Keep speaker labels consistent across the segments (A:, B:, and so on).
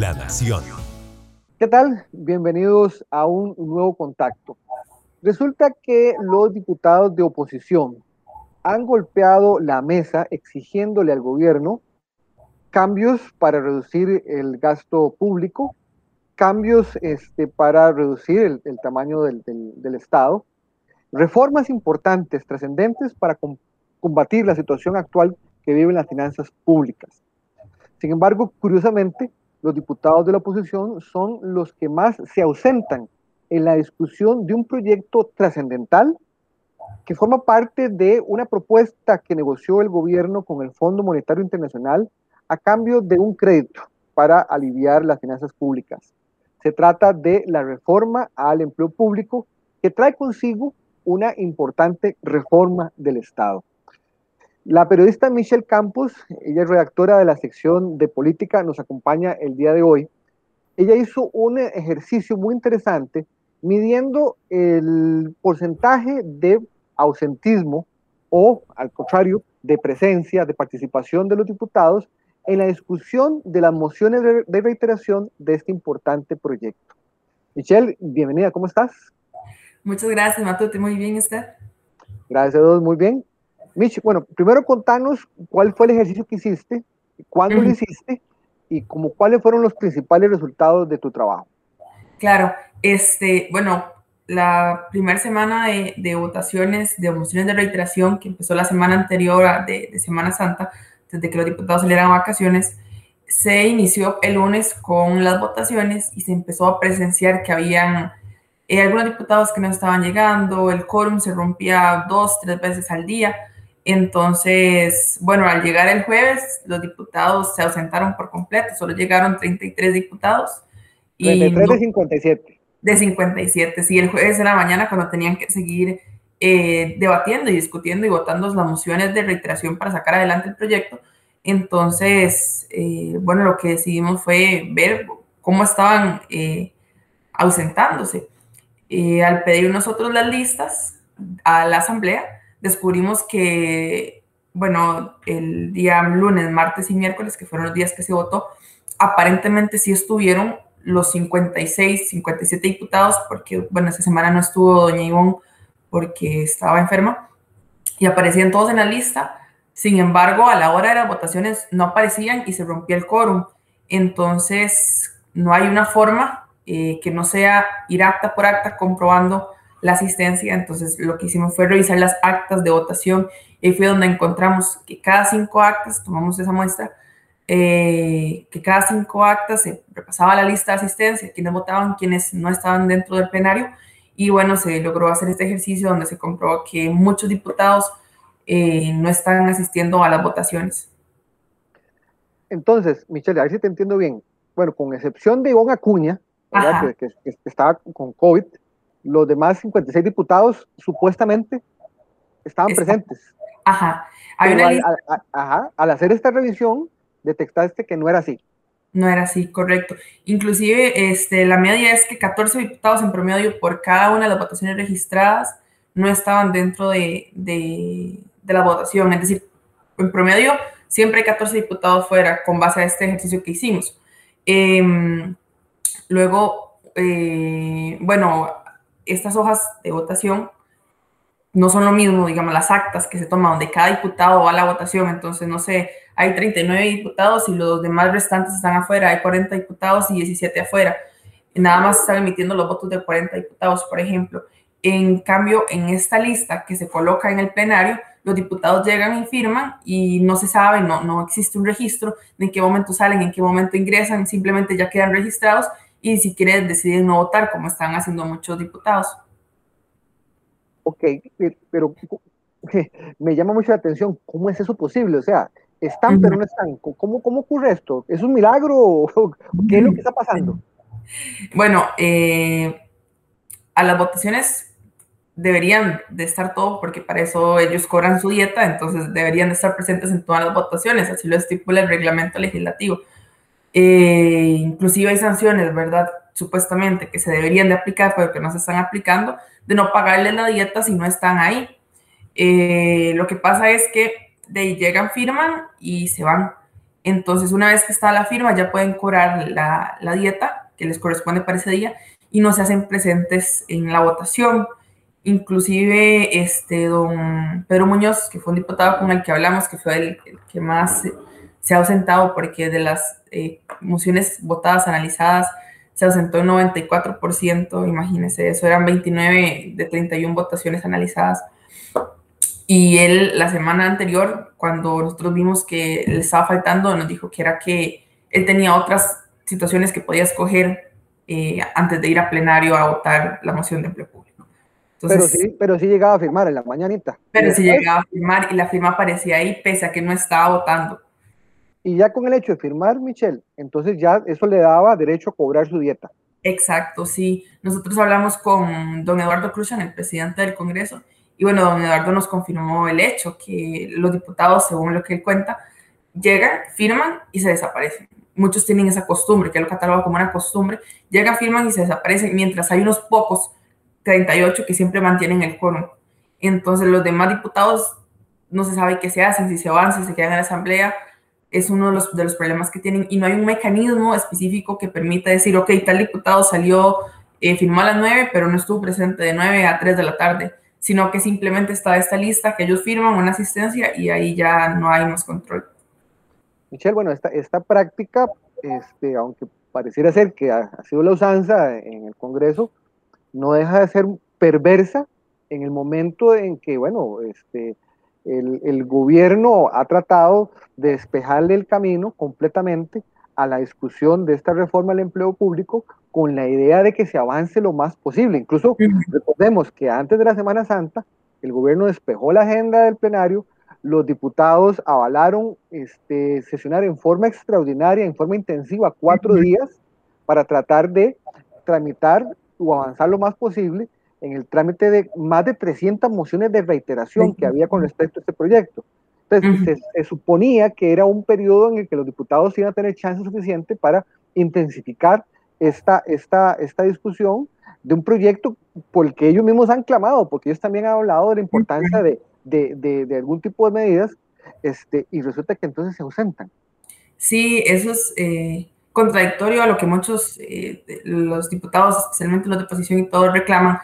A: La Nación.
B: ¿Qué tal? Bienvenidos a un nuevo contacto. Resulta que los diputados de oposición han golpeado la mesa exigiéndole al gobierno cambios para reducir el gasto público, cambios este, para reducir el, el tamaño del, del, del, Estado, reformas importantes, trascendentes para com combatir la situación actual que viven las finanzas públicas. Sin embargo, curiosamente, los diputados de la oposición son los que más se ausentan en la discusión de un proyecto trascendental que forma parte de una propuesta que negoció el gobierno con el Fondo Monetario Internacional a cambio de un crédito para aliviar las finanzas públicas. Se trata de la reforma al empleo público que trae consigo una importante reforma del Estado. La periodista Michelle Campos, ella es redactora de la sección de política, nos acompaña el día de hoy. Ella hizo un ejercicio muy interesante midiendo el porcentaje de ausentismo o, al contrario, de presencia, de participación de los diputados en la discusión de las mociones de reiteración de este importante proyecto. Michelle, bienvenida, ¿cómo estás?
C: Muchas gracias, Matute, muy bien, ¿está?
B: Gracias a todos, muy bien. Mich, bueno, primero contanos cuál fue el ejercicio que hiciste, cuándo uh -huh. lo hiciste y como cuáles fueron los principales resultados de tu trabajo.
C: Claro, este, bueno, la primera semana de, de, votaciones de mociones de reiteración que empezó la semana anterior a, de, de, Semana Santa, desde que los diputados salieran a vacaciones, se inició el lunes con las votaciones y se empezó a presenciar que habían eh, algunos diputados que no estaban llegando, el quórum se rompía dos, tres veces al día. Entonces, bueno, al llegar el jueves, los diputados se ausentaron por completo, solo llegaron 33 diputados.
B: 33 y de 57.
C: De 57, sí, el jueves de la mañana cuando tenían que seguir eh, debatiendo y discutiendo y votando las mociones de reiteración para sacar adelante el proyecto. Entonces, eh, bueno, lo que decidimos fue ver cómo estaban eh, ausentándose. Eh, al pedir nosotros las listas a la asamblea, descubrimos que, bueno, el día lunes, martes y miércoles, que fueron los días que se votó, aparentemente sí estuvieron los 56, 57 diputados, porque, bueno, esta semana no estuvo doña Ivonne porque estaba enferma, y aparecían todos en la lista. Sin embargo, a la hora de las votaciones no aparecían y se rompió el quórum. Entonces, no hay una forma eh, que no sea ir acta por acta comprobando la asistencia. Entonces, lo que hicimos fue revisar las actas de votación y fue donde encontramos que cada cinco actas, tomamos esa muestra, eh, que cada cinco actas se repasaba la lista de asistencia, quienes votaban, quienes no estaban dentro del plenario. Y bueno, se logró hacer este ejercicio donde se comprobó que muchos diputados eh, no están asistiendo a las votaciones.
B: Entonces, Michelle, a ver si te entiendo bien. Bueno, con excepción de Ivonne Acuña, que, que, que, estaba con COVID, los demás 56 diputados supuestamente estaban Está. presentes.
C: Ajá.
B: Hay una al, al, ajá. Al hacer esta revisión, detectaste que no era así.
C: No era así, correcto. Inclusive, este, la media es que 14 diputados en promedio por cada una de las votaciones registradas no estaban dentro de, de, de la votación. Es decir, en promedio siempre hay 14 diputados fuera con base a este ejercicio que hicimos. Eh, luego, eh, bueno, estas hojas de votación no son lo mismo, digamos, las actas que se toman donde cada diputado va a la votación, entonces, no sé, hay 39 diputados y los demás restantes están afuera, hay 40 diputados y 17 afuera. Nada más están emitiendo los votos de 40 diputados, por ejemplo. En cambio, en esta lista que se coloca en el plenario, los diputados llegan y firman y no se sabe, no, no existe un registro de en qué momento salen, en qué momento ingresan, simplemente ya quedan registrados y si quieren deciden no votar, como están haciendo muchos diputados.
B: Ok, pero me llama mucho la atención, ¿cómo es eso posible? O sea, están uh -huh. pero no están. ¿Cómo, ¿Cómo ocurre esto? ¿Es un milagro? ¿Qué es lo que está pasando?
C: Bueno, eh, a las votaciones deberían de estar todos, porque para eso ellos cobran su dieta, entonces deberían de estar presentes en todas las votaciones, así lo estipula el reglamento legislativo. Eh, inclusive hay sanciones, ¿verdad? Supuestamente que se deberían de aplicar, pero que no se están aplicando, de no pagarles la dieta si no están ahí. Eh, lo que pasa es que de ahí llegan, firman y se van. Entonces, una vez que está la firma, ya pueden cobrar la, la dieta que les corresponde para ese día y no se hacen presentes en la votación. Inclusive, este, don Pedro Muñoz, que fue un diputado con el que hablamos, que fue el, que más se ha ausentado porque de las eh, mociones votadas, analizadas, se ausentó un 94%, imagínense, eso eran 29 de 31 votaciones analizadas. Y él la semana anterior, cuando nosotros vimos que le estaba faltando, nos dijo que era que él tenía otras situaciones que podía escoger eh, antes de ir a plenario a votar la moción de empleo público.
B: pero, sí, pero sí llegaba a firmar en la mañanita.
C: Pero sí llegaba a firmar y la firma aparecía ahí pese a que no estaba votando.
B: Y ya con el hecho de firmar, Michelle, entonces ya eso le daba derecho a cobrar su dieta.
C: Exacto, sí. Nosotros hablamos con don Eduardo Cruzan, el presidente del Congreso, y bueno, don Eduardo nos confirmó el hecho que los diputados, según lo que él cuenta, llegan, firman y se desaparecen. Muchos tienen esa costumbre, que lo cataloga como una costumbre, llegan, firman y se desaparecen, mientras hay unos pocos, 38, que siempre mantienen el quórum. Entonces los demás diputados no se sabe qué se hacen, si se van, si se quedan en la asamblea, es uno de los, de los problemas que tienen y no hay un mecanismo específico que permita decir, ok, tal diputado salió, eh, firmó a las 9, pero no estuvo presente de 9 a 3 de la tarde, sino que simplemente está esta lista que ellos firman, una asistencia y ahí ya no hay más control.
B: Michelle, bueno, esta, esta práctica, este, aunque pareciera ser que ha, ha sido la usanza en el Congreso, no deja de ser perversa en el momento en que, bueno, este, el, gobierno ha tratado de despejarle el camino completamente a la discusión de esta reforma del empleo público con la idea de que se avance lo más posible. Incluso recordemos que antes de la Semana Santa, el gobierno despejó la agenda del plenario, los diputados avalaron este, sesionar en forma extraordinaria, en forma intensiva, cuatro días para tratar de tramitar o avanzar lo más posible en el trámite de más de 300 mociones de reiteración que había con respecto a este proyecto. Entonces, se, suponía que era un periodo en el que los diputados iban a tener chance suficiente para intensificar esta, esta, esta discusión de un proyecto por el que ellos mismos han clamado, porque ellos también han hablado de la importancia de, de, de, algún tipo de medidas, este, y resulta que entonces se ausentan.
C: Sí, eso es eh, contradictorio a lo que muchos, eh, los diputados, especialmente los de oposición y todos reclaman,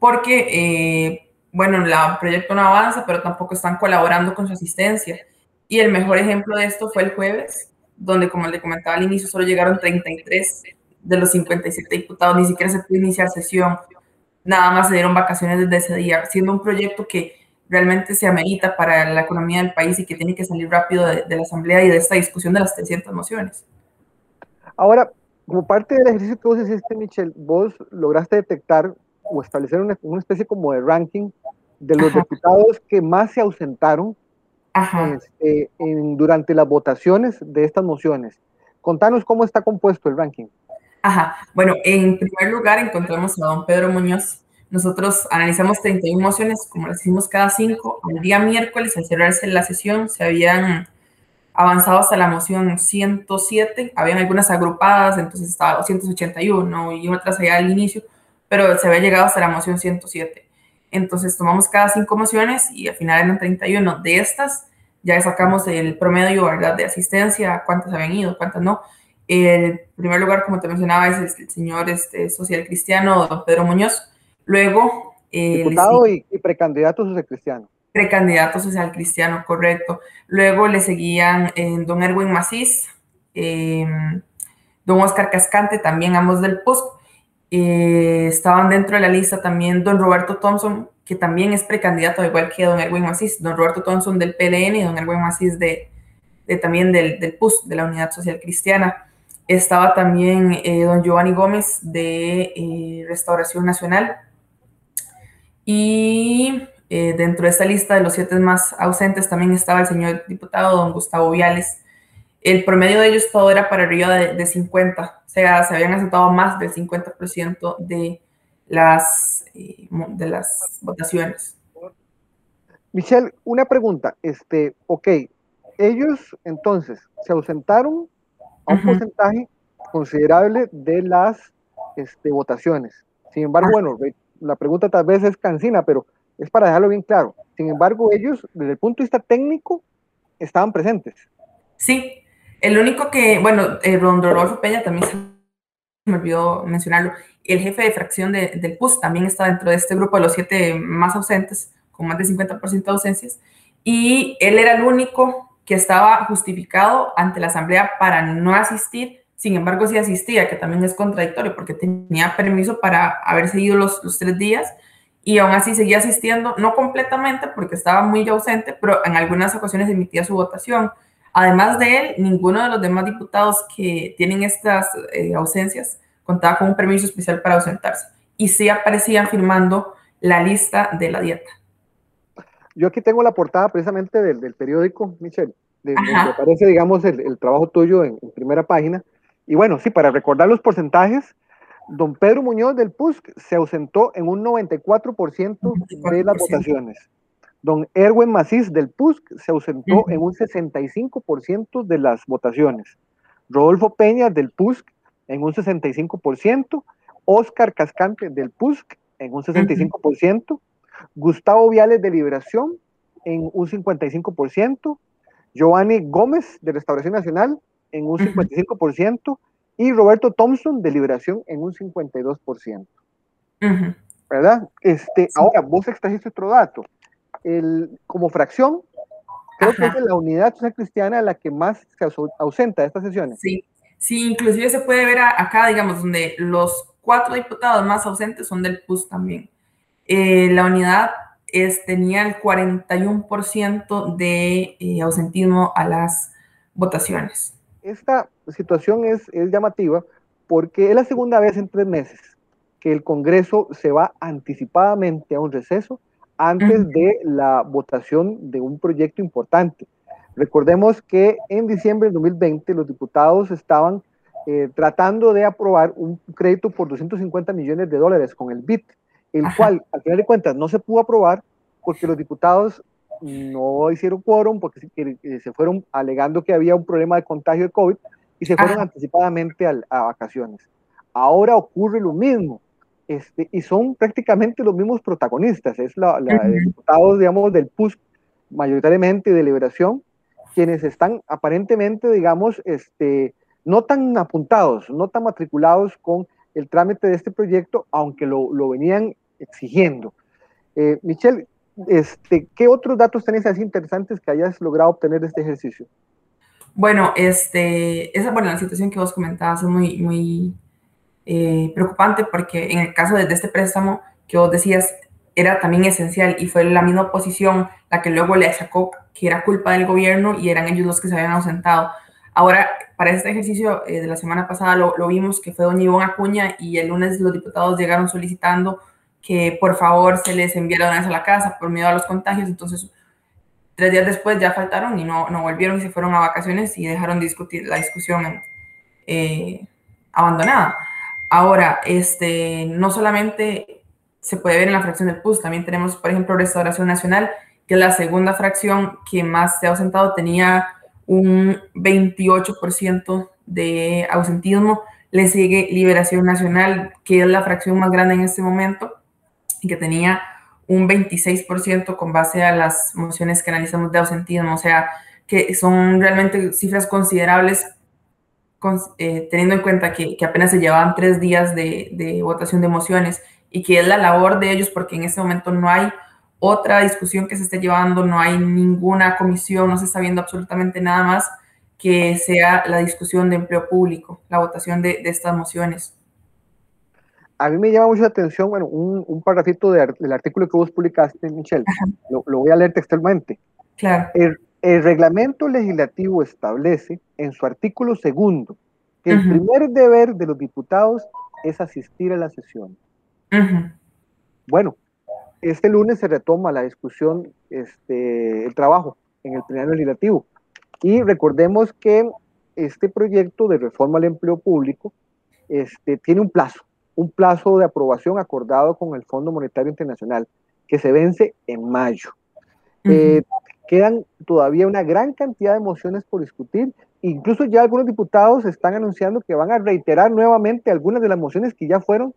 C: porque, eh, bueno, el proyecto no avanza, pero tampoco están colaborando con su asistencia. Y el mejor ejemplo de esto fue el jueves, donde, como le comentaba al inicio, solo llegaron 33 de los 57 diputados, ni siquiera se pudo iniciar sesión, nada más se dieron vacaciones desde ese día, siendo un proyecto que realmente se amerita para la economía del país y que tiene que salir rápido de, de la Asamblea y de esta discusión de las 300 mociones.
B: Ahora, como parte del ejercicio que vos hiciste, Michelle, vos lograste detectar o establecer una, especie como de ranking de los diputados que más se ausentaron este, durante las votaciones de estas mociones. Contanos cómo está compuesto el ranking.
C: Ajá, bueno, en primer lugar encontramos a don Pedro Muñoz. Nosotros analizamos 31 mociones, como las hicimos cada cinco. El día miércoles, al cerrarse la sesión, se habían avanzado hasta la moción 107. Habían algunas agrupadas, entonces estaba 281 y otras allá al inicio pero se había llegado hasta la moción 107. Entonces tomamos cada cinco mociones y al final eran 31. De estas ya sacamos el promedio ¿verdad? de asistencia, cuántas habían ido, cuántas no. El primer lugar, como te mencionaba, es el señor este, social cristiano, don Pedro Muñoz. Luego...
B: Eh, Diputado y, precandidato social cristiano.
C: Precandidato social cristiano, correcto. Luego le seguían eh, don Erwin Macís, eh, don Oscar Cascante, también ambos del PUSC. Eh, estaban dentro de la lista también don Roberto Thompson, que también es precandidato, igual que don Erwin Macís, don Roberto Thompson del PLN y don Erwin Macís de, también del, del, PUS, de la Unidad Social Cristiana. Estaba también eh, don Giovanni Gómez de eh, Restauración Nacional. Y dentro de esta lista de los siete más ausentes también estaba el señor diputado don Gustavo Viales. El promedio de ellos todo era para arriba de, de 50 sea, se habían aceptado más del 50% de las, eh, de las votaciones.
B: Michelle, una pregunta. Este, ok, ellos entonces se ausentaron a un porcentaje considerable de las este, votaciones. Sin embargo, bueno, la pregunta tal vez es cansina, pero es para dejarlo bien claro. Sin embargo, ellos, desde el punto de vista técnico, estaban presentes.
C: Sí, El único que, bueno, eh, Rodolfo Peña también se me olvidó mencionarlo, el jefe de fracción del PUS también está dentro de este grupo de los siete más ausentes, con más de 50% de ausencias, y él era el único que estaba justificado ante la asamblea para no asistir, sin embargo sí asistía, que también es contradictorio porque tenía permiso para haber seguido los, los tres días y aún así seguía asistiendo, no completamente porque estaba muy ausente, pero en algunas ocasiones emitía su votación. Además de él, ninguno de los demás diputados que tienen estas eh, ausencias contaba con un permiso especial para ausentarse y sí aparecían firmando la lista de la dieta.
B: Yo aquí tengo la portada precisamente del, periódico, Michelle, de, donde aparece, digamos, el, trabajo tuyo en, primera página. Y bueno, sí, para recordar los porcentajes, don Pedro Muñoz del PUSC se ausentó en un 94%, de las votaciones. Don Erwin Macís del PUSC se ausentó en un 65% de las votaciones. Rodolfo Peña del PUSC en un 65%. Oscar Cascante del PUSC en un 65%. Gustavo Viales de Liberación en un 55%. Giovanni Gómez de Restauración Nacional en un 55%. Y Roberto Thompson de Liberación en un 52%. ¿Verdad? Este, Ahora, vos extrajiste otro dato el, como fracción, creo que es la unidad social cristiana la que más se ausenta de estas sesiones.
C: Sí, sí, inclusive se puede ver acá, digamos, donde los cuatro diputados más ausentes son del PUS también. Eh, la unidad es, tenía el 41% de eh, ausentismo a las votaciones.
B: Esta situación es, es llamativa porque es la segunda vez en tres meses que el Congreso se va anticipadamente a un receso antes de la votación de un proyecto importante. Recordemos que en diciembre de 2020 los diputados estaban eh, tratando de aprobar un crédito por 250 millones de dólares con el BIT, el cual al final de cuentas no se pudo aprobar porque los diputados no hicieron quórum, porque se fueron alegando que había un problema de contagio de COVID y se fueron anticipadamente a vacaciones. Ahora ocurre lo mismo este, y son prácticamente los mismos protagonistas, es la, diputados, digamos, del PUSC, mayoritariamente de Liberación, quienes están aparentemente, digamos, este, no tan apuntados, no tan matriculados con el trámite de este proyecto, aunque lo, lo venían exigiendo. Eh, Michelle, este, ¿qué otros datos tenés así interesantes que hayas logrado obtener de este ejercicio?
C: Bueno, este, esa, bueno, la situación que vos comentabas es muy, muy eh, preocupante porque en el caso de, este préstamo que vos decías era también esencial y fue la misma oposición la que luego le achacó que era culpa del gobierno y eran ellos los que se habían ausentado. Ahora, para este ejercicio eh, de la semana pasada lo, vimos que fue don Ivón Acuña y el lunes los diputados llegaron solicitando que por favor se les enviara a la casa por miedo a los contagios. Entonces, tres días después ya faltaron y no, no volvieron y se fueron a vacaciones y dejaron discutir la discusión eh, abandonada. Ahora, este, no solamente se puede ver en la fracción del PUS, también tenemos, por ejemplo, Restauración Nacional, que es la segunda fracción que más se ha ausentado, tenía un 28% de ausentismo. Le sigue Liberación Nacional, que es la fracción más grande en este momento, y que tenía un 26% con base a las mociones que analizamos de ausentismo. O sea, que son realmente cifras considerables eh, teniendo en cuenta que, apenas se llevaban tres días de, votación de mociones y que es la labor de ellos porque en este momento no hay otra discusión que se esté llevando, no hay ninguna comisión, no se está viendo absolutamente nada más que sea la discusión de empleo público, la votación de, estas mociones.
B: A mí me llama mucho la atención, bueno, un, un del artículo que vos publicaste, Michelle, lo, lo, voy a leer textualmente.
C: Claro.
B: El reglamento legislativo establece en su artículo segundo que el primer deber de los diputados es asistir a la sesión. Bueno, este lunes se retoma la discusión, este, el trabajo en el plenario legislativo. Y recordemos que este proyecto de reforma al empleo público este, tiene un plazo, un plazo de aprobación acordado con el Fondo Monetario Internacional, que se vence en mayo. Eh, quedan todavía una gran cantidad de mociones por discutir. Incluso ya algunos diputados están anunciando que van a reiterar nuevamente algunas de las mociones que ya fueron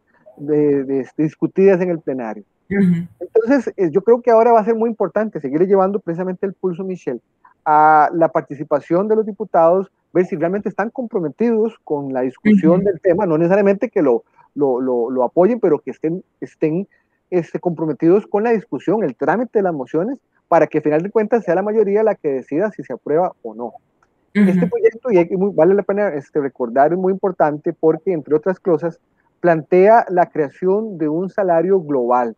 B: discutidas en el plenario. Entonces, eh, yo creo que ahora va a ser muy importante seguir llevando precisamente el pulso, Michelle, a la participación de los diputados ver si realmente están comprometidos con la discusión del tema, no necesariamente que lo, lo, lo, apoyen, pero que estén, estén este, comprometidos con la discusión, el trámite de las mociones, para que al final de cuentas sea la mayoría la que decida si se aprueba o no. Este proyecto, y vale la pena este, recordar, es muy importante porque, entre otras cosas, plantea la creación de un salario global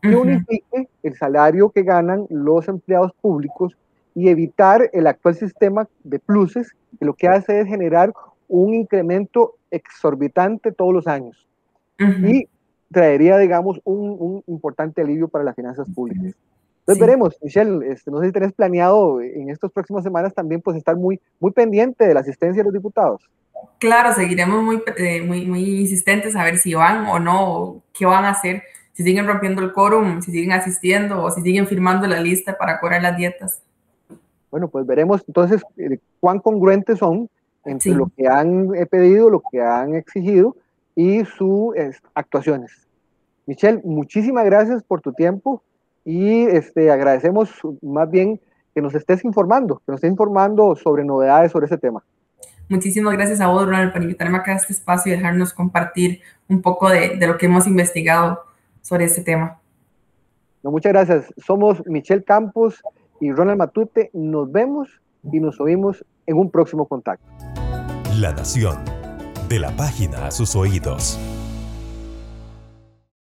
B: que unifique el salario que ganan los empleados públicos y evitar el actual sistema de pluses, que lo que hace es generar un incremento exorbitante todos los años y traería, digamos, un, un, importante alivio para las finanzas públicas. Entonces veremos, Michelle, este, no sé si tenés planeado en estas próximas semanas también pues estar muy, muy pendiente de la asistencia de los diputados.
C: Claro, seguiremos muy, eh, muy, muy insistentes a ver si van o no, qué van a hacer, si siguen rompiendo el quórum, si siguen asistiendo o si siguen firmando la lista para cobrar las dietas.
B: Bueno, pues veremos entonces eh, cuán congruentes son entre lo que han eh, pedido, lo que han exigido y sus actuaciones. Michelle, muchísimas gracias por tu tiempo y este, agradecemos más bien que nos estés informando, que nos estés informando sobre novedades sobre ese tema.
C: Muchísimas gracias a vos, Ronald, por invitarme acá a este espacio y dejarnos compartir un poco de, de lo que hemos investigado sobre este tema.
B: No, muchas gracias. Somos Michelle Campos y Ronald Matute. Nos vemos y nos oímos en un próximo contacto.
A: La Nación, de la página a sus oídos.